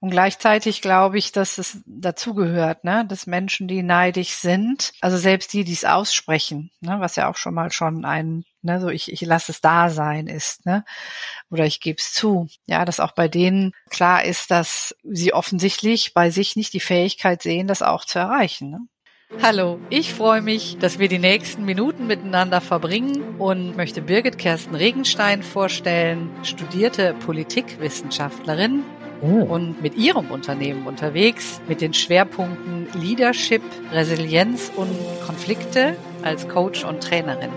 Und gleichzeitig glaube ich, dass es dazugehört, ne, dass Menschen, die neidisch sind, also selbst die, die es aussprechen, ne, was ja auch schon mal schon ein, ne, so ich, ich lasse es da sein ist, ne, oder ich gebe es zu. Ja, dass auch bei denen klar ist, dass sie offensichtlich bei sich nicht die Fähigkeit sehen, das auch zu erreichen. Ne? Hallo, ich freue mich, dass wir die nächsten Minuten miteinander verbringen und möchte Birgit Kersten Regenstein vorstellen, studierte Politikwissenschaftlerin oh. und mit ihrem Unternehmen unterwegs mit den Schwerpunkten Leadership, Resilienz und Konflikte als Coach und Trainerin.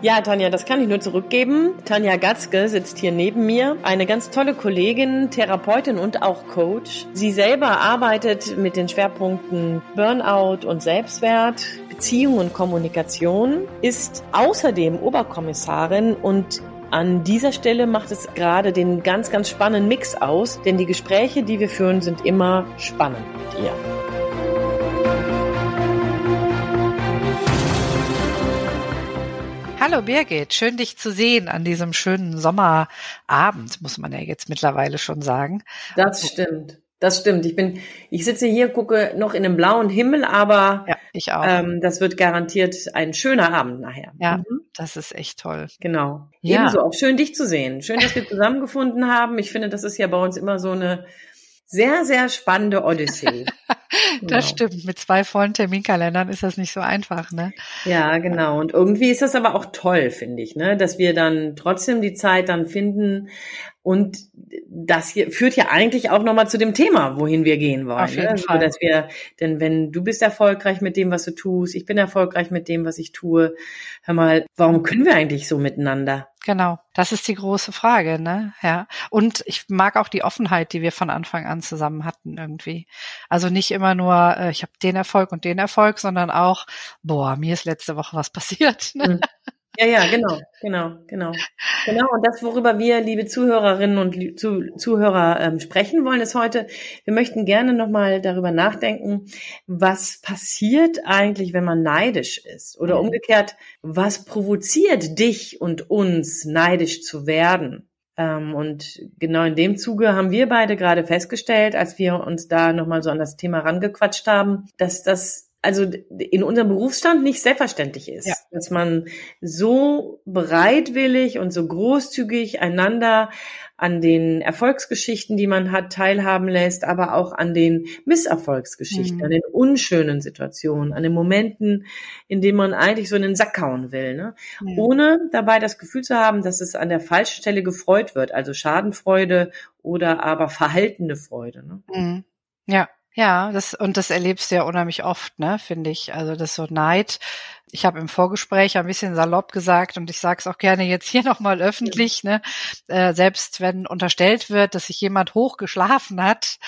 Ja, Tanja, das kann ich nur zurückgeben. Tanja Gatzke sitzt hier neben mir. Eine ganz tolle Kollegin, Therapeutin und auch Coach. Sie selber arbeitet mit den Schwerpunkten Burnout und Selbstwert, Beziehung und Kommunikation, ist außerdem Oberkommissarin und an dieser Stelle macht es gerade den ganz, ganz spannenden Mix aus, denn die Gespräche, die wir führen, sind immer spannend mit ihr. Hallo Birgit, schön dich zu sehen an diesem schönen Sommerabend, muss man ja jetzt mittlerweile schon sagen. Das stimmt. Das stimmt. Ich bin, ich sitze hier, gucke noch in einem blauen Himmel, aber ja, ich auch. Ähm, das wird garantiert ein schöner Abend nachher. Ja, mhm. das ist echt toll. Genau. Ja. Ebenso auch schön, dich zu sehen. Schön, dass wir zusammengefunden haben. Ich finde, das ist ja bei uns immer so eine sehr, sehr spannende Odyssee. das genau. stimmt. Mit zwei vollen Terminkalendern ist das nicht so einfach, ne? Ja, genau. Und irgendwie ist das aber auch toll, finde ich, ne? Dass wir dann trotzdem die Zeit dann finden. Und das hier führt ja eigentlich auch nochmal zu dem Thema, wohin wir gehen wollen. Auf jeden ne? Fall. So, dass wir, denn wenn du bist erfolgreich mit dem, was du tust, ich bin erfolgreich mit dem, was ich tue, hör mal, warum können wir eigentlich so miteinander? Genau, das ist die große Frage, ne? Ja. Und ich mag auch die Offenheit, die wir von Anfang an zusammen hatten irgendwie. Also nicht immer nur, äh, ich habe den Erfolg und den Erfolg, sondern auch, boah, mir ist letzte Woche was passiert. Ne? Mhm. Ja, ja, genau, genau, genau. Genau, und das, worüber wir, liebe Zuhörerinnen und Zuhörer, ähm, sprechen wollen, ist heute, wir möchten gerne nochmal darüber nachdenken, was passiert eigentlich, wenn man neidisch ist? Oder mhm. umgekehrt, was provoziert dich und uns, neidisch zu werden? Ähm, und genau in dem Zuge haben wir beide gerade festgestellt, als wir uns da nochmal so an das Thema rangequatscht haben, dass das also in unserem Berufsstand nicht selbstverständlich ist, ja. dass man so bereitwillig und so großzügig einander an den Erfolgsgeschichten, die man hat, teilhaben lässt, aber auch an den Misserfolgsgeschichten, mhm. an den unschönen Situationen, an den Momenten, in denen man eigentlich so in den Sack hauen will, ne? Mhm. ohne dabei das Gefühl zu haben, dass es an der falschen Stelle gefreut wird, also Schadenfreude oder aber verhaltene Freude. Ne? Mhm. Ja, ja, das und das erlebst du ja unheimlich oft, ne, finde ich. Also das so Neid. Ich habe im Vorgespräch ein bisschen salopp gesagt und ich sage es auch gerne jetzt hier nochmal öffentlich, ne, äh, selbst wenn unterstellt wird, dass sich jemand hoch geschlafen hat,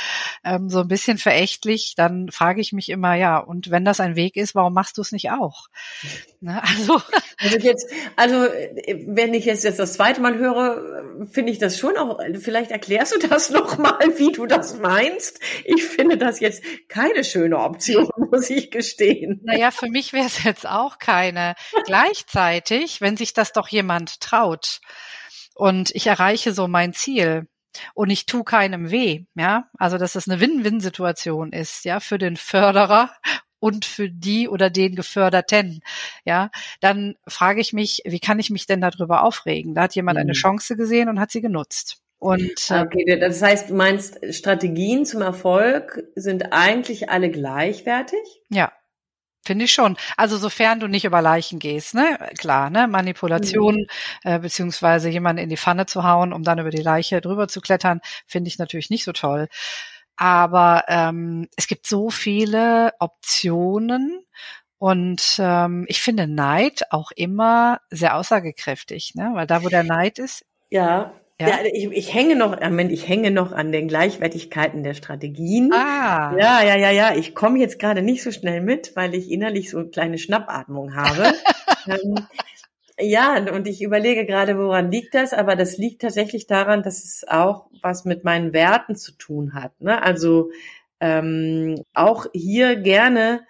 ähm, so ein bisschen verächtlich, dann frage ich mich immer, ja, und wenn das ein Weg ist, warum machst du es nicht auch? Ne, also, also jetzt, also wenn ich jetzt, jetzt das zweite Mal höre, finde ich das schon auch, vielleicht erklärst du das nochmal, wie du das meinst. Ich finde das jetzt keine schöne Option, muss ich gestehen. Naja, für mich wäre es jetzt auch keine. Gleichzeitig, wenn sich das doch jemand traut und ich erreiche so mein Ziel, und ich tu keinem weh, ja, also dass es eine Win-Win-Situation ist, ja, für den Förderer und für die oder den Geförderten, ja, dann frage ich mich, wie kann ich mich denn darüber aufregen? Da hat jemand mhm. eine Chance gesehen und hat sie genutzt. Und äh, okay, das heißt, du meinst, Strategien zum Erfolg sind eigentlich alle gleichwertig? Ja. Finde ich schon. Also sofern du nicht über Leichen gehst, ne? Klar, ne? Manipulation, mhm. äh, beziehungsweise jemanden in die Pfanne zu hauen, um dann über die Leiche drüber zu klettern, finde ich natürlich nicht so toll. Aber ähm, es gibt so viele Optionen und ähm, ich finde Neid auch immer sehr aussagekräftig, ne? Weil da, wo der Neid ist, ja, ja. ja ich, ich hänge noch, ich hänge noch an den Gleichwertigkeiten der Strategien. Ah. Ja, ja, ja, ja. Ich komme jetzt gerade nicht so schnell mit, weil ich innerlich so eine kleine Schnappatmung habe. ähm, ja, und ich überlege gerade, woran liegt das? Aber das liegt tatsächlich daran, dass es auch was mit meinen Werten zu tun hat. Ne? Also ähm, auch hier gerne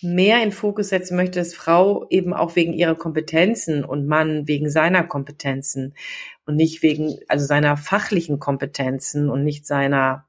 mehr in Fokus setzen möchte, dass Frau eben auch wegen ihrer Kompetenzen und Mann wegen seiner Kompetenzen und nicht wegen, also seiner fachlichen Kompetenzen und nicht seiner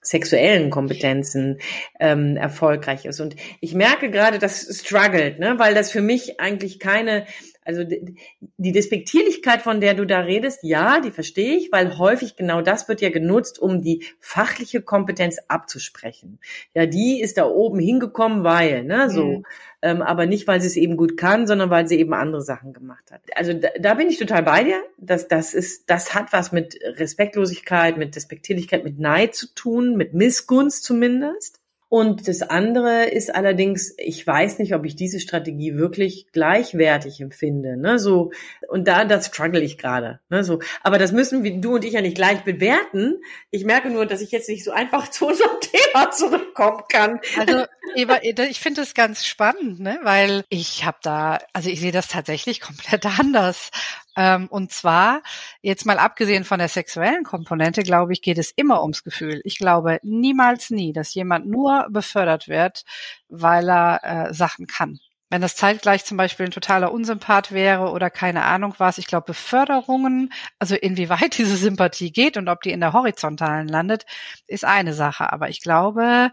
sexuellen Kompetenzen ähm, erfolgreich ist. Und ich merke gerade, das struggelt, ne? weil das für mich eigentlich keine also die Despektierlichkeit, von der du da redest, ja, die verstehe ich, weil häufig genau das wird ja genutzt, um die fachliche Kompetenz abzusprechen. Ja, die ist da oben hingekommen, weil, ne, so. Mhm. Ähm, aber nicht, weil sie es eben gut kann, sondern weil sie eben andere Sachen gemacht hat. Also da, da bin ich total bei dir. Das, das ist, das hat was mit Respektlosigkeit, mit Despektierlichkeit, mit Neid zu tun, mit Missgunst zumindest. Und das andere ist allerdings, ich weiß nicht, ob ich diese Strategie wirklich gleichwertig empfinde. Ne? So, und da, das struggle ich gerade. Ne? So, aber das müssen wir, du und ich ja nicht gleich bewerten. Ich merke nur, dass ich jetzt nicht so einfach zu unserem Thema zurückkommen kann. Also, Eva, ich finde es ganz spannend, ne? weil ich habe da, also ich sehe das tatsächlich komplett anders. Ähm, und zwar, jetzt mal abgesehen von der sexuellen Komponente, glaube ich, geht es immer ums Gefühl. Ich glaube niemals nie, dass jemand nur befördert wird, weil er äh, Sachen kann. Wenn das zeitgleich zum Beispiel ein totaler Unsympath wäre oder keine Ahnung was, ich glaube, Beförderungen, also inwieweit diese Sympathie geht und ob die in der horizontalen landet, ist eine Sache. Aber ich glaube,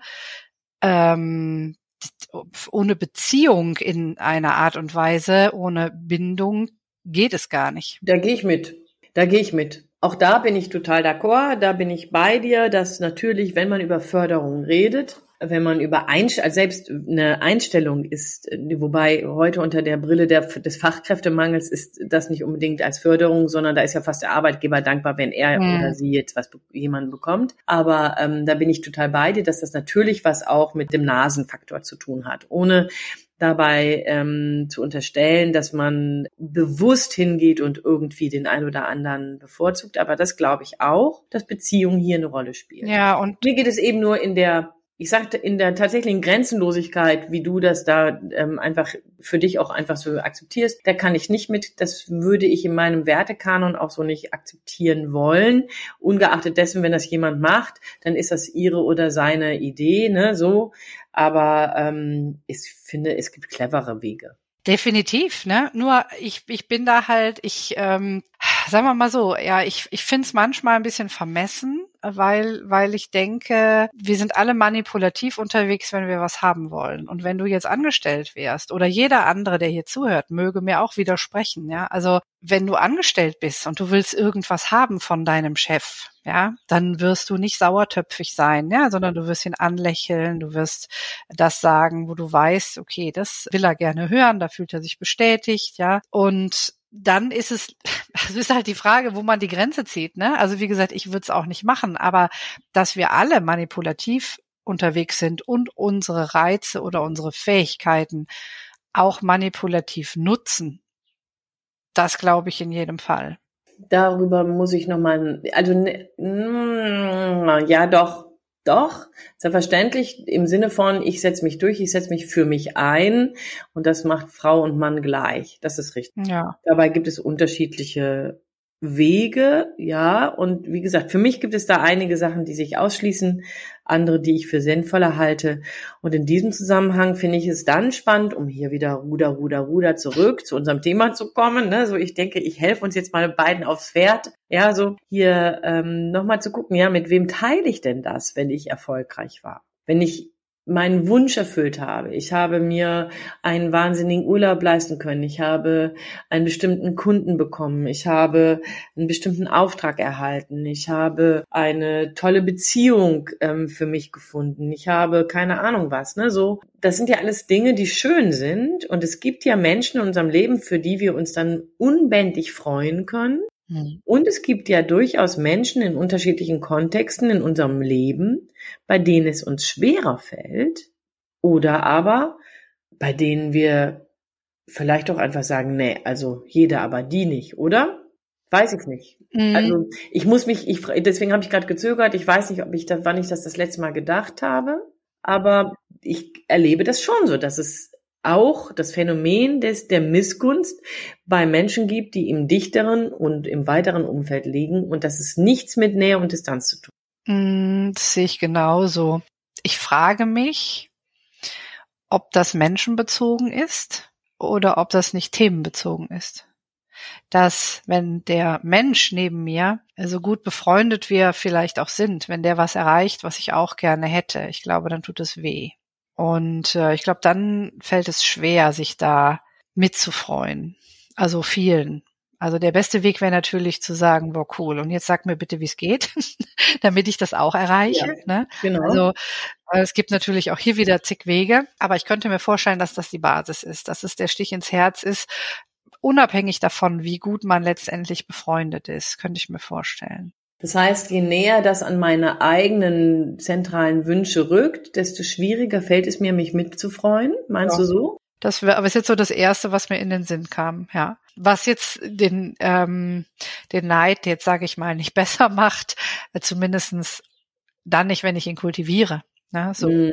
ähm, ohne Beziehung in einer Art und Weise, ohne Bindung geht es gar nicht. Da gehe ich mit. Da gehe ich mit. Auch da bin ich total d'accord, da bin ich bei dir, dass natürlich, wenn man über Förderung redet, wenn man über Einstellung, also selbst eine Einstellung ist, wobei heute unter der Brille der, des Fachkräftemangels ist das nicht unbedingt als Förderung, sondern da ist ja fast der Arbeitgeber dankbar, wenn er mhm. oder sie jetzt was jemanden bekommt. Aber ähm, da bin ich total bei dir, dass das natürlich was auch mit dem Nasenfaktor zu tun hat. Ohne dabei ähm, zu unterstellen, dass man bewusst hingeht und irgendwie den einen oder anderen bevorzugt. Aber das glaube ich auch, dass Beziehung hier eine Rolle spielt. Ja, und mir geht es eben nur in der ich sagte, in der tatsächlichen Grenzenlosigkeit, wie du das da ähm, einfach für dich auch einfach so akzeptierst, da kann ich nicht mit. Das würde ich in meinem Wertekanon auch so nicht akzeptieren wollen. Ungeachtet dessen, wenn das jemand macht, dann ist das ihre oder seine Idee, ne, so. Aber ähm, ich finde, es gibt clevere Wege. Definitiv, ne? Nur ich, ich bin da halt, ich, ähm, sagen wir mal so, ja, ich, ich finde es manchmal ein bisschen vermessen, weil, weil ich denke, wir sind alle manipulativ unterwegs, wenn wir was haben wollen. Und wenn du jetzt angestellt wärst oder jeder andere, der hier zuhört, möge mir auch widersprechen, ja. Also wenn du angestellt bist und du willst irgendwas haben von deinem Chef, ja, dann wirst du nicht sauertöpfig sein, ja, sondern du wirst ihn anlächeln, du wirst das sagen, wo du weißt, okay, das will er gerne hören, da fühlt er sich bestätigt, ja. Und dann ist es, es ist halt die Frage, wo man die Grenze zieht. Ne? Also wie gesagt, ich würde es auch nicht machen, aber dass wir alle manipulativ unterwegs sind und unsere Reize oder unsere Fähigkeiten auch manipulativ nutzen, das glaube ich in jedem Fall. Darüber muss ich nochmal, also mm, ja doch, doch, selbstverständlich im Sinne von, ich setze mich durch, ich setze mich für mich ein und das macht Frau und Mann gleich. Das ist richtig. Ja. Dabei gibt es unterschiedliche Wege, ja. Und wie gesagt, für mich gibt es da einige Sachen, die sich ausschließen, andere, die ich für sinnvoller halte. Und in diesem Zusammenhang finde ich es dann spannend, um hier wieder Ruder, Ruder, Ruder zurück zu unserem Thema zu kommen. Ne? So, ich denke, ich helfe uns jetzt mal beiden aufs Pferd. Ja, so hier ähm, nochmal zu gucken, ja, mit wem teile ich denn das, wenn ich erfolgreich war? Wenn ich meinen Wunsch erfüllt habe. Ich habe mir einen wahnsinnigen Urlaub leisten können. Ich habe einen bestimmten Kunden bekommen. Ich habe einen bestimmten Auftrag erhalten. Ich habe eine tolle Beziehung ähm, für mich gefunden. Ich habe keine Ahnung was, ne, so. Das sind ja alles Dinge, die schön sind. Und es gibt ja Menschen in unserem Leben, für die wir uns dann unbändig freuen können. Hm. Und es gibt ja durchaus Menschen in unterschiedlichen Kontexten in unserem Leben, bei denen es uns schwerer fällt oder aber bei denen wir vielleicht auch einfach sagen, nee, also jeder, aber die nicht, oder? Weiß ich nicht. Mhm. Also ich muss mich, ich, deswegen habe ich gerade gezögert. Ich weiß nicht, ob ich da, wann ich das das letzte Mal gedacht habe, aber ich erlebe das schon so, dass es auch das Phänomen des, der Missgunst bei Menschen gibt, die im dichteren und im weiteren Umfeld liegen und das ist nichts mit Nähe und Distanz zu tun. Mm, das sehe ich genauso. Ich frage mich, ob das menschenbezogen ist oder ob das nicht themenbezogen ist. dass wenn der Mensch neben mir so gut befreundet wir vielleicht auch sind, wenn der was erreicht, was ich auch gerne hätte, ich glaube, dann tut es weh. Und äh, ich glaube, dann fällt es schwer, sich da mitzufreuen. Also vielen. Also der beste Weg wäre natürlich zu sagen, wow, cool, und jetzt sag mir bitte, wie es geht, damit ich das auch erreiche. Ja, ne? genau. Also äh, es gibt natürlich auch hier wieder zig Wege, aber ich könnte mir vorstellen, dass das die Basis ist, dass es der Stich ins Herz ist, unabhängig davon, wie gut man letztendlich befreundet ist, könnte ich mir vorstellen. Das heißt, je näher das an meine eigenen zentralen Wünsche rückt, desto schwieriger fällt es mir, mich mitzufreuen. Meinst ja. du so? Das wäre aber ist jetzt so das Erste, was mir in den Sinn kam, ja. Was jetzt den, ähm, den Neid, jetzt sage ich mal, nicht besser macht, äh, zumindestens dann nicht, wenn ich ihn kultiviere. Ne, so. Mm.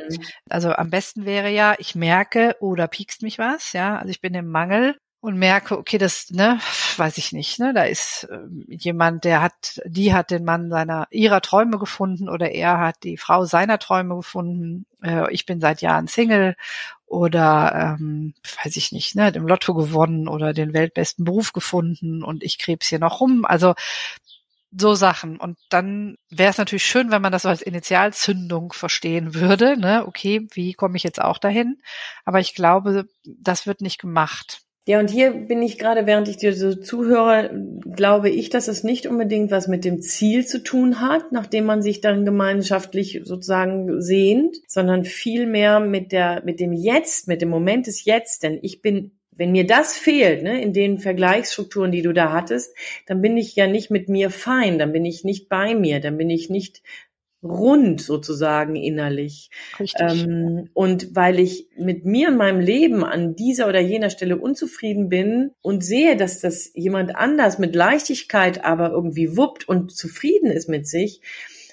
Also am besten wäre ja, ich merke, oder oh, piekst mich was, ja, also ich bin im Mangel und merke, okay, das, ne, weiß ich nicht, ne, da ist äh, jemand, der hat, die hat den Mann seiner, ihrer Träume gefunden oder er hat die Frau seiner Träume gefunden. Äh, ich bin seit Jahren Single oder, ähm, weiß ich nicht, ne, im Lotto gewonnen oder den weltbesten Beruf gefunden und ich krebs hier noch rum. Also so Sachen. Und dann wäre es natürlich schön, wenn man das als Initialzündung verstehen würde. Ne? Okay, wie komme ich jetzt auch dahin? Aber ich glaube, das wird nicht gemacht. Ja, und hier bin ich gerade, während ich dir so zuhöre, glaube ich, dass es nicht unbedingt was mit dem Ziel zu tun hat, nachdem man sich dann gemeinschaftlich sozusagen sehnt, sondern vielmehr mit der, mit dem Jetzt, mit dem Moment des Jetzt. Denn ich bin wenn mir das fehlt, ne, in den Vergleichsstrukturen, die du da hattest, dann bin ich ja nicht mit mir fein, dann bin ich nicht bei mir, dann bin ich nicht rund sozusagen innerlich. Ähm, und weil ich mit mir in meinem Leben an dieser oder jener Stelle unzufrieden bin und sehe, dass das jemand anders mit Leichtigkeit aber irgendwie wuppt und zufrieden ist mit sich,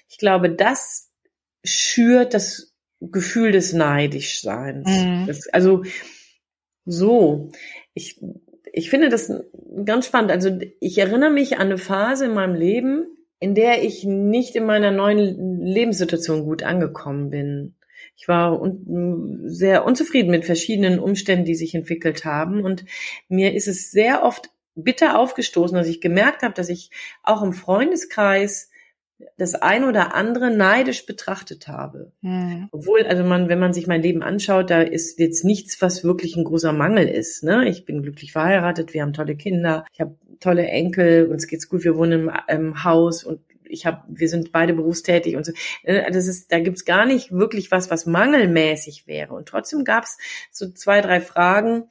ich glaube, das schürt das Gefühl des Neidischseins. Mhm. Das, also so, ich, ich finde das ganz spannend. Also ich erinnere mich an eine Phase in meinem Leben, in der ich nicht in meiner neuen Lebenssituation gut angekommen bin. Ich war un sehr unzufrieden mit verschiedenen Umständen, die sich entwickelt haben. Und mir ist es sehr oft bitter aufgestoßen, dass ich gemerkt habe, dass ich auch im Freundeskreis das ein oder andere neidisch betrachtet habe. Mhm. Obwohl, also man, wenn man sich mein Leben anschaut, da ist jetzt nichts, was wirklich ein großer Mangel ist. Ne? Ich bin glücklich verheiratet, wir haben tolle Kinder, ich habe tolle Enkel, uns geht's gut, wir wohnen im, im Haus und ich habe, wir sind beide berufstätig und so. Äh, das ist, da gibt's gar nicht wirklich was, was mangelmäßig wäre. Und trotzdem gab's so zwei, drei Fragen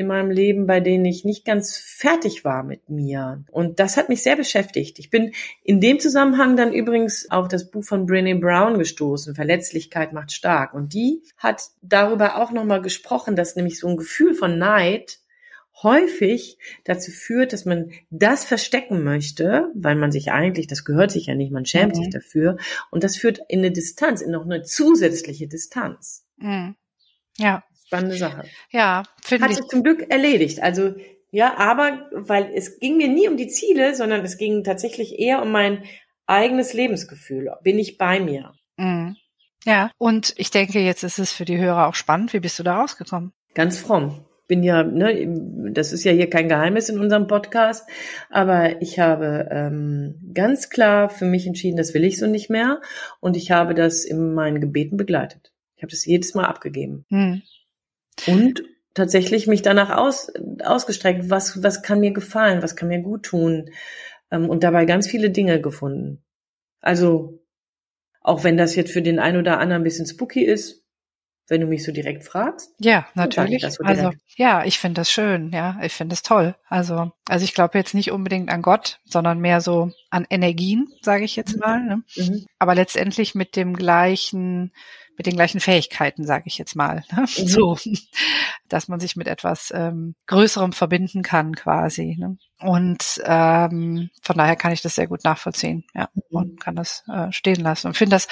in meinem Leben, bei denen ich nicht ganz fertig war mit mir. Und das hat mich sehr beschäftigt. Ich bin in dem Zusammenhang dann übrigens auf das Buch von Brené Brown gestoßen, Verletzlichkeit macht stark. Und die hat darüber auch nochmal gesprochen, dass nämlich so ein Gefühl von Neid häufig dazu führt, dass man das verstecken möchte, weil man sich eigentlich, das gehört sich ja nicht, man schämt mhm. sich dafür. Und das führt in eine Distanz, in noch eine zusätzliche Distanz. Mhm. Ja. Spannende Sache. Ja, finde ich. Hat sich zum Glück erledigt. Also, ja, aber, weil es ging mir nie um die Ziele, sondern es ging tatsächlich eher um mein eigenes Lebensgefühl. Bin ich bei mir? Mhm. Ja, und ich denke, jetzt ist es für die Hörer auch spannend. Wie bist du da rausgekommen? Ganz fromm bin ja, ne, das ist ja hier kein Geheimnis in unserem Podcast, aber ich habe ähm, ganz klar für mich entschieden, das will ich so nicht mehr und ich habe das in meinen Gebeten begleitet. Ich habe das jedes Mal abgegeben. Hm. Und tatsächlich mich danach aus, ausgestreckt, was, was kann mir gefallen, was kann mir gut tun ähm, und dabei ganz viele Dinge gefunden. Also auch wenn das jetzt für den einen oder anderen ein bisschen spooky ist, wenn du mich so direkt fragst. Ja, natürlich. So also ja, ich finde das schön, ja, ich finde es toll. Also, also ich glaube jetzt nicht unbedingt an Gott, sondern mehr so an Energien, sage ich jetzt mhm. mal. Ne? Mhm. Aber letztendlich mit dem gleichen, mit den gleichen Fähigkeiten, sage ich jetzt mal. Ne? Mhm. So, dass man sich mit etwas ähm, Größerem verbinden kann, quasi. Ne? Und ähm, von daher kann ich das sehr gut nachvollziehen, ja, mhm. und kann das äh, stehen lassen und finde das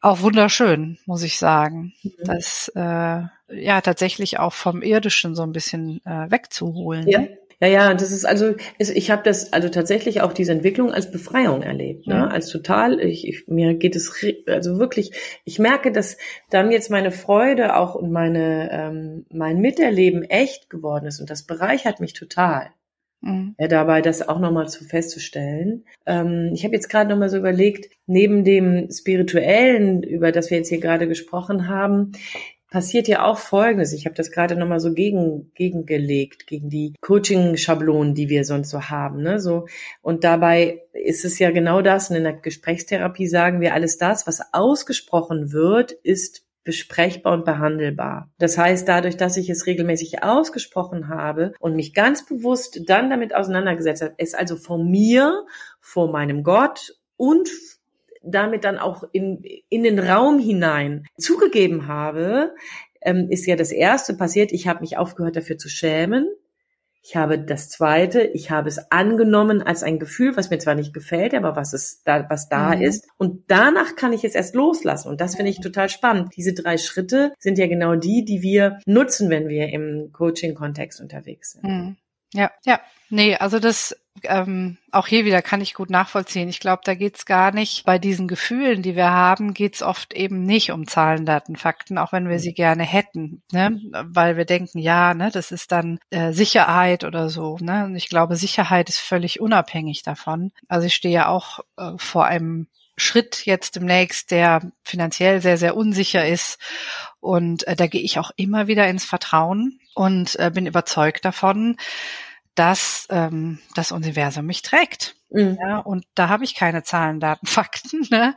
auch wunderschön, muss ich sagen. Mhm. Das äh, ja tatsächlich auch vom Irdischen so ein bisschen äh, wegzuholen. Ja. Ja, ja, das ist also, ich habe das also tatsächlich auch diese Entwicklung als Befreiung erlebt, ne? Mhm. als total. Ich, ich, mir geht es also wirklich. Ich merke, dass dann jetzt meine Freude auch und meine ähm, mein Miterleben echt geworden ist und das bereichert mich total. Mhm. Ja, dabei das auch nochmal zu festzustellen. Ähm, ich habe jetzt gerade nochmal so überlegt, neben dem Spirituellen, über das wir jetzt hier gerade gesprochen haben, passiert ja auch Folgendes. Ich habe das gerade nochmal so gegen, gegengelegt, gegen die Coaching-Schablonen, die wir sonst so haben. Ne? So, und dabei ist es ja genau das. Und in der Gesprächstherapie sagen wir, alles das, was ausgesprochen wird, ist besprechbar und behandelbar. Das heißt, dadurch, dass ich es regelmäßig ausgesprochen habe und mich ganz bewusst dann damit auseinandergesetzt habe, es also von mir, vor meinem Gott und damit dann auch in, in den Raum hinein zugegeben habe, ähm, ist ja das erste passiert. Ich habe mich aufgehört dafür zu schämen. Ich habe das zweite, ich habe es angenommen als ein Gefühl, was mir zwar nicht gefällt, aber was es da, was da mhm. ist. Und danach kann ich es erst loslassen. Und das finde ich total spannend. Diese drei Schritte sind ja genau die, die wir nutzen, wenn wir im Coaching-Kontext unterwegs sind. Mhm. Ja, ja. Nee, also das ähm, auch hier wieder kann ich gut nachvollziehen. Ich glaube, da geht's gar nicht, bei diesen Gefühlen, die wir haben, geht's oft eben nicht um Zahlen, Daten, Fakten, auch wenn wir sie gerne hätten, ne? weil wir denken, ja, ne, das ist dann äh, Sicherheit oder so. Ne? Und ich glaube, Sicherheit ist völlig unabhängig davon. Also ich stehe ja auch äh, vor einem Schritt jetzt demnächst, der finanziell sehr, sehr unsicher ist. Und äh, da gehe ich auch immer wieder ins Vertrauen und äh, bin überzeugt davon, dass ähm, das Universum mich trägt. Mhm. Ja, und da habe ich keine Zahlen, Daten, Fakten. Ne?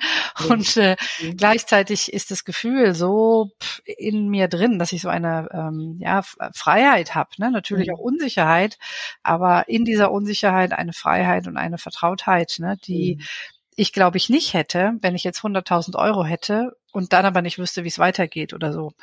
Und äh, mhm. gleichzeitig ist das Gefühl so in mir drin, dass ich so eine ähm, ja, Freiheit habe. Ne? Natürlich mhm. auch Unsicherheit, aber in dieser Unsicherheit eine Freiheit und eine Vertrautheit, ne? die mhm. Ich glaube ich nicht hätte, wenn ich jetzt 100.000 Euro hätte und dann aber nicht wüsste, wie es weitergeht oder so.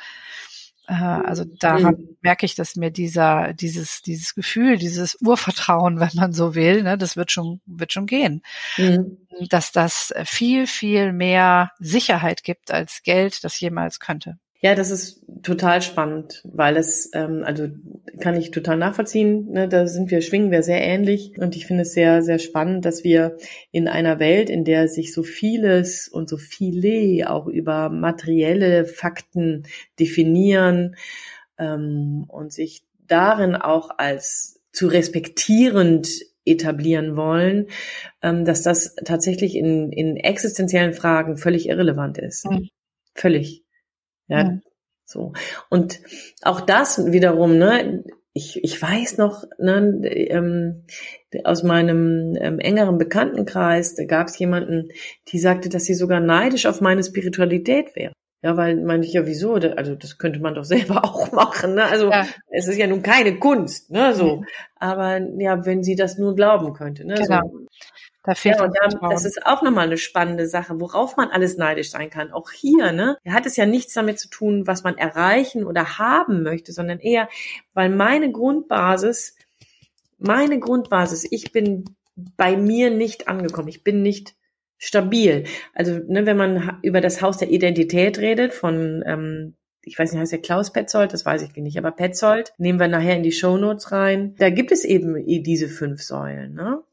Äh, also daran mhm. merke ich, dass mir dieser, dieses, dieses Gefühl, dieses Urvertrauen, wenn man so will, ne, das wird schon, wird schon gehen. Mhm. Dass das viel, viel mehr Sicherheit gibt als Geld das jemals könnte. Ja, das ist total spannend, weil es, ähm, also kann ich total nachvollziehen, ne, da sind wir, schwingen wir sehr ähnlich und ich finde es sehr, sehr spannend, dass wir in einer Welt, in der sich so vieles und so viele auch über materielle Fakten definieren ähm, und sich darin auch als zu respektierend etablieren wollen, ähm, dass das tatsächlich in, in existenziellen Fragen völlig irrelevant ist. Mhm. Völlig. Ja, mhm. so. Und auch das wiederum, ne, ich, ich weiß noch, ne, ähm, aus meinem ähm, engeren Bekanntenkreis, da gab es jemanden, die sagte, dass sie sogar neidisch auf meine Spiritualität wäre. Ja, weil meine ich ja, wieso? Also das könnte man doch selber auch machen. Ne? Also ja. es ist ja nun keine Kunst, ne? So. Mhm. Aber ja, wenn sie das nur glauben könnte. Ne? Genau. So. Da fehlt ja, und dann, das ist auch nochmal eine spannende Sache, worauf man alles neidisch sein kann. Auch hier, ne, hat es ja nichts damit zu tun, was man erreichen oder haben möchte, sondern eher, weil meine Grundbasis, meine Grundbasis, ich bin bei mir nicht angekommen. Ich bin nicht stabil. Also, ne, wenn man über das Haus der Identität redet von ähm, ich weiß nicht, heißt der Klaus Petzold, das weiß ich nicht, aber Petzold nehmen wir nachher in die Shownotes rein. Da gibt es eben diese fünf Säulen. Ne?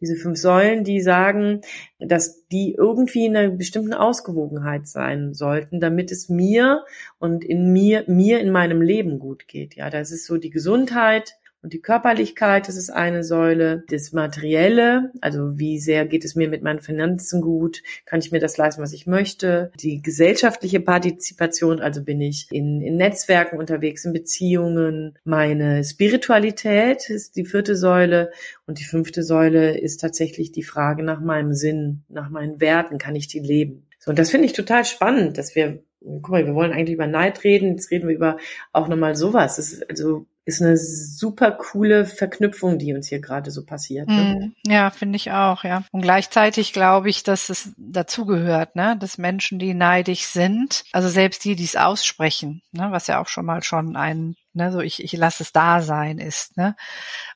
Diese fünf Säulen, die sagen, dass die irgendwie in einer bestimmten Ausgewogenheit sein sollten, damit es mir und in mir, mir in meinem Leben gut geht. Ja, das ist so die Gesundheit, und die Körperlichkeit, das ist eine Säule. Das Materielle, also wie sehr geht es mir mit meinen Finanzen gut? Kann ich mir das leisten, was ich möchte? Die gesellschaftliche Partizipation, also bin ich in, in Netzwerken unterwegs, in Beziehungen. Meine Spiritualität ist die vierte Säule. Und die fünfte Säule ist tatsächlich die Frage nach meinem Sinn, nach meinen Werten. Kann ich die leben? So, und das finde ich total spannend, dass wir guck mal, wir wollen eigentlich über Neid reden, jetzt reden wir über auch nochmal sowas. Das ist also ist eine super coole Verknüpfung, die uns hier gerade so passiert. Ne? Mm, ja, finde ich auch, ja. Und gleichzeitig glaube ich, dass es dazugehört, ne, dass Menschen, die neidisch sind, also selbst die, die es aussprechen, ne, was ja auch schon mal schon ein, ne, so ich, ich lasse es da sein ist, ne,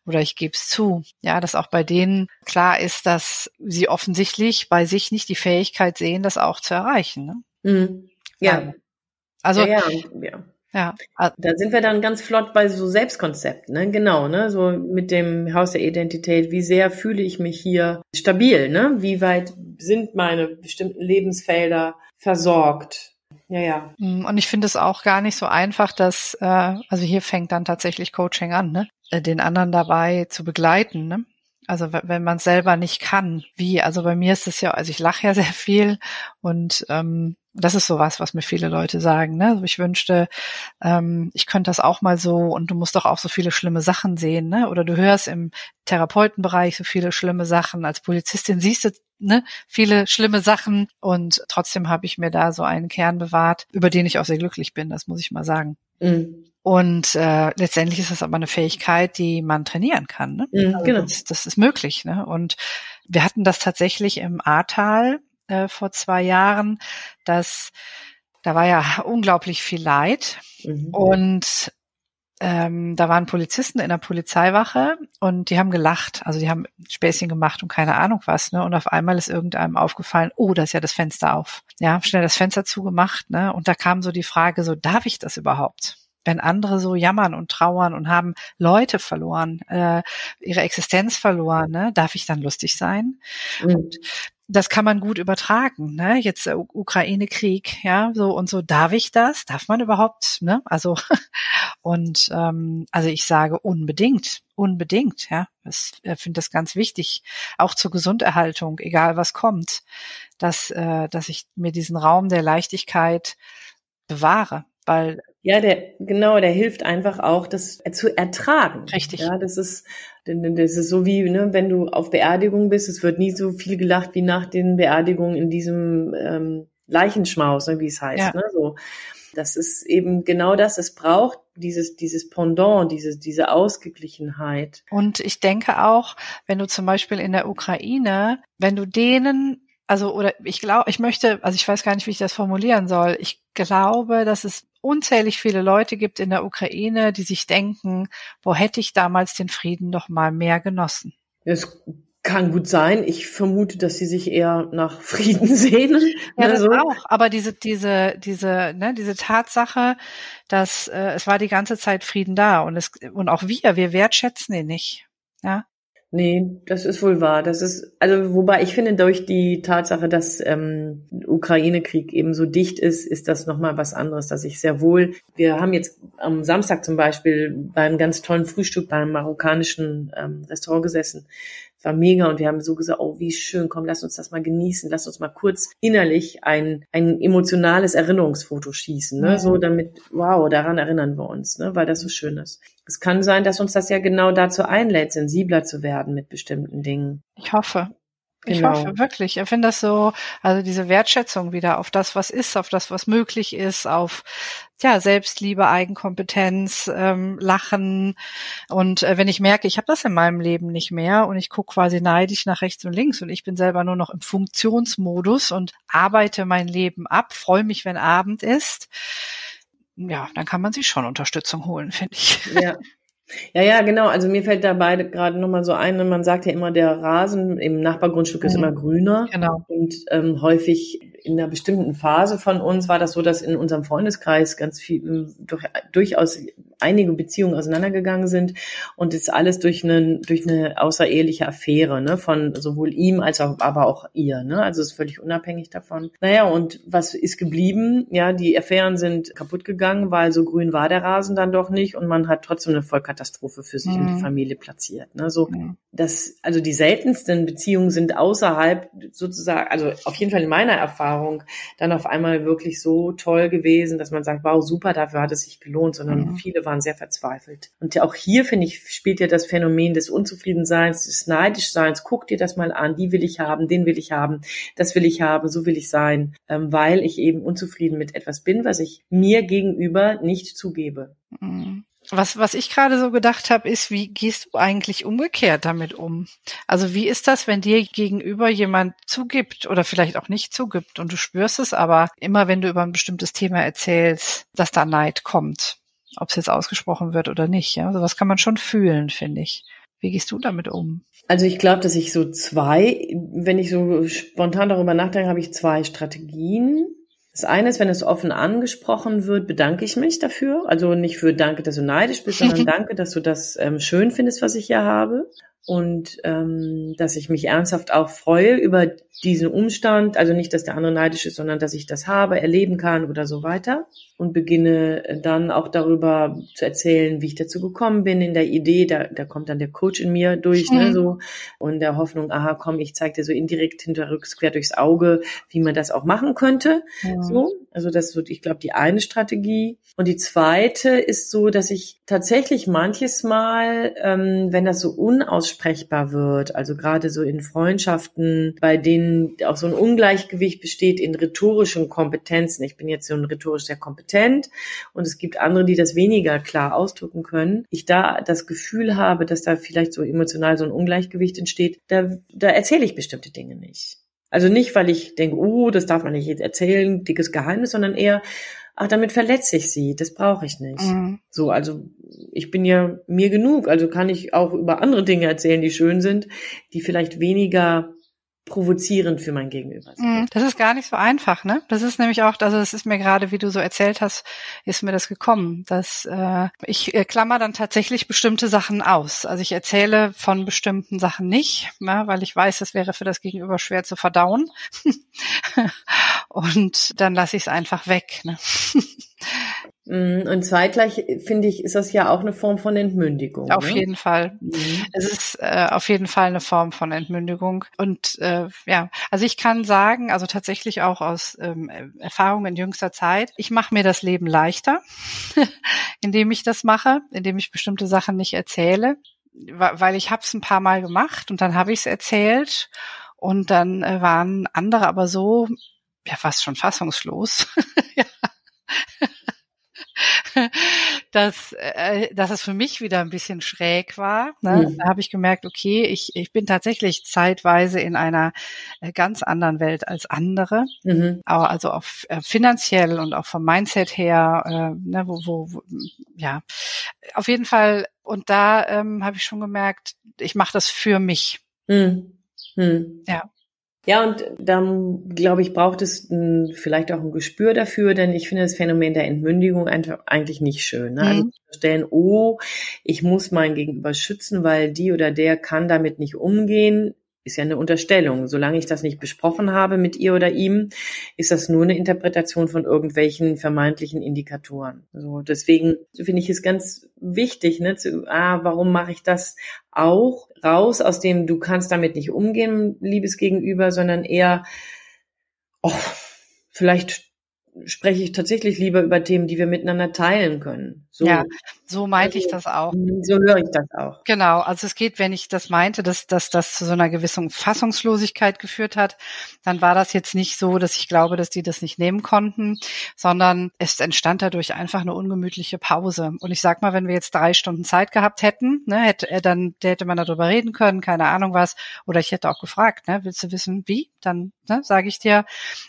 oder ich gebe es zu. Ja, dass auch bei denen klar ist, dass sie offensichtlich bei sich nicht die Fähigkeit sehen, das auch zu erreichen. Ne? Mm, ja. Also ja, ja, ja. Ja. Da sind wir dann ganz flott bei so Selbstkonzept, ne? Genau, ne? So mit dem Haus der Identität. Wie sehr fühle ich mich hier stabil, ne? Wie weit sind meine bestimmten Lebensfelder versorgt? Ja, ja. Mm, und ich finde es auch gar nicht so einfach, dass, äh, also hier fängt dann tatsächlich Coaching an, ne? äh, den anderen dabei zu begleiten. Ne? Also wenn man selber nicht kann, wie? Also bei mir ist es ja, also ich lache ja sehr viel und ähm, das ist sowas, was mir viele Leute sagen. Ne? Also ich wünschte, ähm, ich könnte das auch mal so und du musst doch auch so viele schlimme Sachen sehen, ne? Oder du hörst im Therapeutenbereich so viele schlimme Sachen. Als Polizistin siehst du ne, viele schlimme Sachen und trotzdem habe ich mir da so einen Kern bewahrt, über den ich auch sehr glücklich bin, das muss ich mal sagen. Mhm. Und äh, letztendlich ist das aber eine Fähigkeit, die man trainieren kann. Ne? Mhm, also genau. Das, das, ist möglich. Ne? Und wir hatten das tatsächlich im Ahrtal äh, vor zwei Jahren, dass da war ja unglaublich viel Leid. Mhm. Und ähm, da waren Polizisten in der Polizeiwache und die haben gelacht, also die haben Späßchen gemacht und keine Ahnung was, ne? Und auf einmal ist irgendeinem aufgefallen, oh, da ist ja das Fenster auf. Ja, schnell das Fenster zugemacht, ne? Und da kam so die Frage, so darf ich das überhaupt? wenn andere so jammern und trauern und haben Leute verloren, äh, ihre Existenz verloren, ne? darf ich dann lustig sein? Mhm. Und das kann man gut übertragen, ne? Jetzt äh, Ukraine-Krieg, ja, so und so. Darf ich das? Darf man überhaupt, ne? Also und ähm, also ich sage unbedingt, unbedingt, ja. Ich äh, finde das ganz wichtig, auch zur Gesunderhaltung, egal was kommt, dass äh, dass ich mir diesen Raum der Leichtigkeit bewahre, weil ja, der, genau, der hilft einfach auch, das zu ertragen. Richtig. Ja, das ist, das ist so wie, ne, wenn du auf Beerdigung bist, es wird nie so viel gelacht wie nach den Beerdigungen in diesem ähm, Leichenschmaus, ne, wie es heißt. Ja. Ne, so. Das ist eben genau das. Es braucht dieses, dieses Pendant, diese, diese Ausgeglichenheit. Und ich denke auch, wenn du zum Beispiel in der Ukraine, wenn du denen also oder ich glaube, ich möchte, also ich weiß gar nicht, wie ich das formulieren soll. Ich glaube, dass es unzählig viele Leute gibt in der Ukraine, die sich denken, wo hätte ich damals den Frieden doch mal mehr genossen. Es kann gut sein. Ich vermute, dass sie sich eher nach Frieden sehnen. Ja, das also. auch. Aber diese, diese, diese, ne, diese Tatsache, dass äh, es war die ganze Zeit Frieden da und es und auch wir, wir wertschätzen ihn nicht. Ja, Nee, das ist wohl wahr. Das ist, also wobei ich finde, durch die Tatsache, dass ähm, Ukraine-Krieg eben so dicht ist, ist das nochmal was anderes, dass ich sehr wohl, wir haben jetzt am Samstag zum Beispiel beim ganz tollen Frühstück beim marokkanischen ähm, Restaurant gesessen war mega und wir haben so gesagt, oh, wie schön, komm, lass uns das mal genießen, lass uns mal kurz innerlich ein, ein emotionales Erinnerungsfoto schießen, ne? So damit, wow, daran erinnern wir uns, ne? weil das so schön ist. Es kann sein, dass uns das ja genau dazu einlädt, sensibler zu werden mit bestimmten Dingen. Ich hoffe. Ich genau. hoffe wirklich. Ich finde das so, also diese Wertschätzung wieder auf das, was ist, auf das, was möglich ist, auf ja Selbstliebe, Eigenkompetenz, ähm, Lachen. Und äh, wenn ich merke, ich habe das in meinem Leben nicht mehr und ich gucke quasi neidisch nach rechts und links und ich bin selber nur noch im Funktionsmodus und arbeite mein Leben ab, freue mich, wenn Abend ist. Ja, dann kann man sich schon Unterstützung holen, finde ich. Ja, Ja, ja, genau. Also mir fällt dabei gerade nochmal so ein, man sagt ja immer, der Rasen im Nachbargrundstück ist mhm. immer grüner. Genau. Und ähm, häufig in einer bestimmten Phase von uns war das so, dass in unserem Freundeskreis ganz viel durch, durchaus einige Beziehungen auseinandergegangen sind und es alles durch eine durch eine außereheliche Affäre, ne, von sowohl ihm als auch aber auch ihr, ne? Also es ist völlig unabhängig davon. Naja, und was ist geblieben? Ja, die Affären sind kaputt gegangen, weil so grün war der Rasen dann doch nicht und man hat trotzdem eine Vollkatastrophe für sich mhm. und die mhm. Familie platziert. Ne? So, mhm. das, also die seltensten Beziehungen sind außerhalb sozusagen, also auf jeden Fall in meiner Erfahrung, dann auf einmal wirklich so toll gewesen, dass man sagt, wow, super, dafür hat es sich gelohnt, sondern mhm. viele waren sehr verzweifelt. Und auch hier, finde ich, spielt ja das Phänomen des Unzufriedenseins, des Neidischseins. Guck dir das mal an, die will ich haben, den will ich haben, das will ich haben, so will ich sein, ähm, weil ich eben unzufrieden mit etwas bin, was ich mir gegenüber nicht zugebe. Mhm. Was, was ich gerade so gedacht habe, ist, wie gehst du eigentlich umgekehrt damit um? Also wie ist das, wenn dir gegenüber jemand zugibt oder vielleicht auch nicht zugibt und du spürst es aber immer, wenn du über ein bestimmtes Thema erzählst, dass da Neid kommt? ob es jetzt ausgesprochen wird oder nicht. Ja? Also was kann man schon fühlen, finde ich. Wie gehst du damit um? Also ich glaube, dass ich so zwei, wenn ich so spontan darüber nachdenke, habe ich zwei Strategien. Das eine ist, wenn es offen angesprochen wird, bedanke ich mich dafür. Also nicht für Danke, dass du neidisch bist, sondern Danke, dass du das ähm, schön findest, was ich hier habe. Und ähm, dass ich mich ernsthaft auch freue über diesen Umstand, also nicht, dass der andere neidisch ist, sondern dass ich das habe, erleben kann oder so weiter und beginne dann auch darüber zu erzählen, wie ich dazu gekommen bin, in der Idee, da, da kommt dann der Coach in mir durch, ne, mhm. ne, so, und der Hoffnung, aha, komm, ich zeig dir so indirekt hinterrücks quer durchs Auge, wie man das auch machen könnte, mhm. so, also das wird, ich glaube, die eine Strategie. Und die zweite ist so, dass ich tatsächlich manches Mal, ähm, wenn das so unaussprechbar wird, also gerade so in Freundschaften, bei denen auch so ein Ungleichgewicht besteht in rhetorischen Kompetenzen. Ich bin jetzt so ein rhetorisch sehr kompetent und es gibt andere, die das weniger klar ausdrücken können. Ich da das Gefühl habe, dass da vielleicht so emotional so ein Ungleichgewicht entsteht, da, da erzähle ich bestimmte Dinge nicht. Also nicht, weil ich denke, oh, das darf man nicht jetzt erzählen, dickes Geheimnis, sondern eher, ach, damit verletze ich sie, das brauche ich nicht. Mhm. So, also ich bin ja mir genug, also kann ich auch über andere Dinge erzählen, die schön sind, die vielleicht weniger provozierend für mein Gegenüber. Mhm. Das ist gar nicht so einfach, ne? Das ist nämlich auch, also das ist mir gerade, wie du so erzählt hast, ist mir das gekommen, dass äh, ich äh, klammer dann tatsächlich bestimmte Sachen aus. Also ich erzähle von bestimmten Sachen nicht, ne, weil ich weiß, das wäre für das Gegenüber schwer zu verdauen. Und dann lasse ich es einfach weg. Ne? Mm, und zeitgleich finde ich, ist das ja auch eine Form von Entmündigung. Auf ne? jeden Fall. Mhm. Es ist äh, auf jeden Fall eine Form von Entmündigung. Und äh, ja, also ich kann sagen, also tatsächlich auch aus ähm, Erfahrung in jüngster Zeit, ich mache mir das Leben leichter, indem ich das mache, indem ich bestimmte Sachen nicht erzähle, weil ich habe es ein paar Mal gemacht und dann habe ich es erzählt und dann äh, waren andere aber so ja fast schon fassungslos. ja dass, äh, dass es für mich wieder ein bisschen schräg war. Ne? Mhm. Da habe ich gemerkt, okay, ich, ich bin tatsächlich zeitweise in einer äh, ganz anderen Welt als andere. Mhm. Aber also auch äh, finanziell und auch vom Mindset her, äh, ne, wo, wo, wo, ja, auf jeden Fall. Und da ähm, habe ich schon gemerkt, ich mache das für mich. Mhm. Mhm. Ja. Ja, und dann, glaube ich, braucht es ein, vielleicht auch ein Gespür dafür, denn ich finde das Phänomen der Entmündigung einfach eigentlich nicht schön. Ne? Also mhm. Also stellen, oh, ich muss mein Gegenüber schützen, weil die oder der kann damit nicht umgehen ist ja eine Unterstellung. Solange ich das nicht besprochen habe mit ihr oder ihm, ist das nur eine Interpretation von irgendwelchen vermeintlichen Indikatoren. So, deswegen finde ich es ganz wichtig, ne, zu, ah, warum mache ich das auch raus aus dem, du kannst damit nicht umgehen, liebes Gegenüber, sondern eher, oh, vielleicht spreche ich tatsächlich lieber über Themen, die wir miteinander teilen können. So. Ja, so meinte also, ich das auch. Mhm, so höre ich das auch. Genau, also es geht, wenn ich das meinte, dass, dass das zu so einer gewissen Fassungslosigkeit geführt hat, dann war das jetzt nicht so, dass ich glaube, dass die das nicht nehmen konnten, sondern es entstand dadurch einfach eine ungemütliche Pause. Und ich sag mal, wenn wir jetzt drei Stunden Zeit gehabt hätten, ne, hätte, äh, dann hätte man darüber reden können, keine Ahnung was, oder ich hätte auch gefragt, ne, willst du wissen, wie? Dann ne, sage ich dir.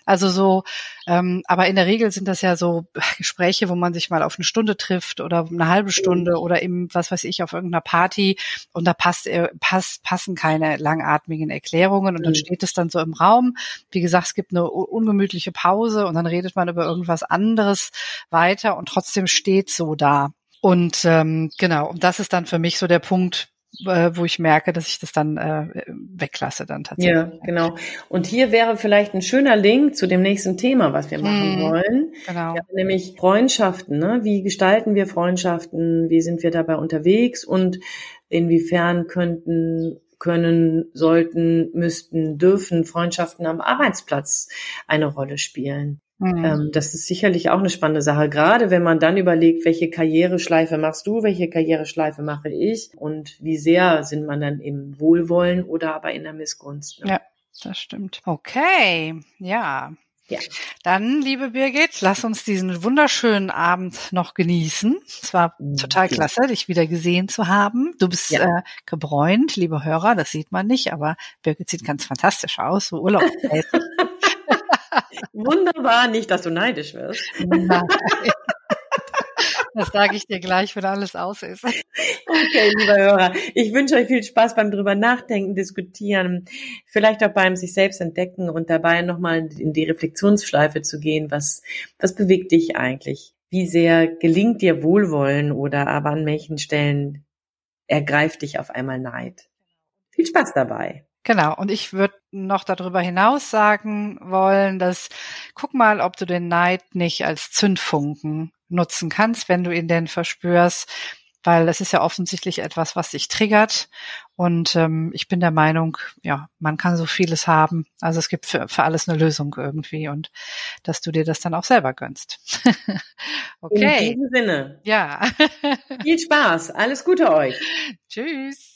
Also so, ähm, aber in der Regel sind das ja so Gespräche, wo man sich mal auf eine Stunde trifft oder eine halbe Stunde oder eben, was weiß ich, auf irgendeiner Party und da passt, äh, pass, passen keine langatmigen Erklärungen und dann mhm. steht es dann so im Raum. Wie gesagt, es gibt eine ungemütliche Pause und dann redet man über irgendwas anderes weiter und trotzdem steht so da. Und ähm, genau, und das ist dann für mich so der Punkt, äh, wo ich merke, dass ich das dann äh, weglasse dann tatsächlich. Ja, genau. Und hier wäre vielleicht ein schöner Link zu dem nächsten Thema, was wir machen hm, wollen. Genau. Ja, nämlich Freundschaften. Ne? Wie gestalten wir Freundschaften? Wie sind wir dabei unterwegs? Und inwiefern könnten können, sollten, müssten, dürfen Freundschaften am Arbeitsplatz eine Rolle spielen. Mhm. Ähm, das ist sicherlich auch eine spannende Sache, gerade wenn man dann überlegt, welche Karriereschleife machst du, welche Karriereschleife mache ich und wie sehr sind man dann im Wohlwollen oder aber in der Missgunst. Ne? Ja, das stimmt. Okay, ja. Ja. Dann, liebe Birgit, lass uns diesen wunderschönen Abend noch genießen. Es war total klasse, dich wieder gesehen zu haben. Du bist ja. äh, gebräunt, liebe Hörer, das sieht man nicht, aber Birgit sieht ganz fantastisch aus, so Urlaub. Wunderbar, nicht, dass du neidisch wirst. Nein. Das sage ich dir gleich, wenn alles aus ist. Okay, lieber Hörer, ich wünsche euch viel Spaß beim drüber nachdenken, diskutieren, vielleicht auch beim sich selbst entdecken und dabei nochmal in die Reflexionsschleife zu gehen. Was, was bewegt dich eigentlich? Wie sehr gelingt dir Wohlwollen oder aber an welchen Stellen ergreift dich auf einmal Neid? Viel Spaß dabei. Genau. Und ich würde noch darüber hinaus sagen wollen, dass guck mal, ob du den Neid nicht als Zündfunken nutzen kannst, wenn du ihn denn verspürst, weil es ist ja offensichtlich etwas, was dich triggert. Und ähm, ich bin der Meinung, ja, man kann so vieles haben. Also es gibt für, für alles eine Lösung irgendwie und dass du dir das dann auch selber gönnst. okay. In diesem Sinne. Ja. Viel Spaß. Alles Gute euch. Tschüss.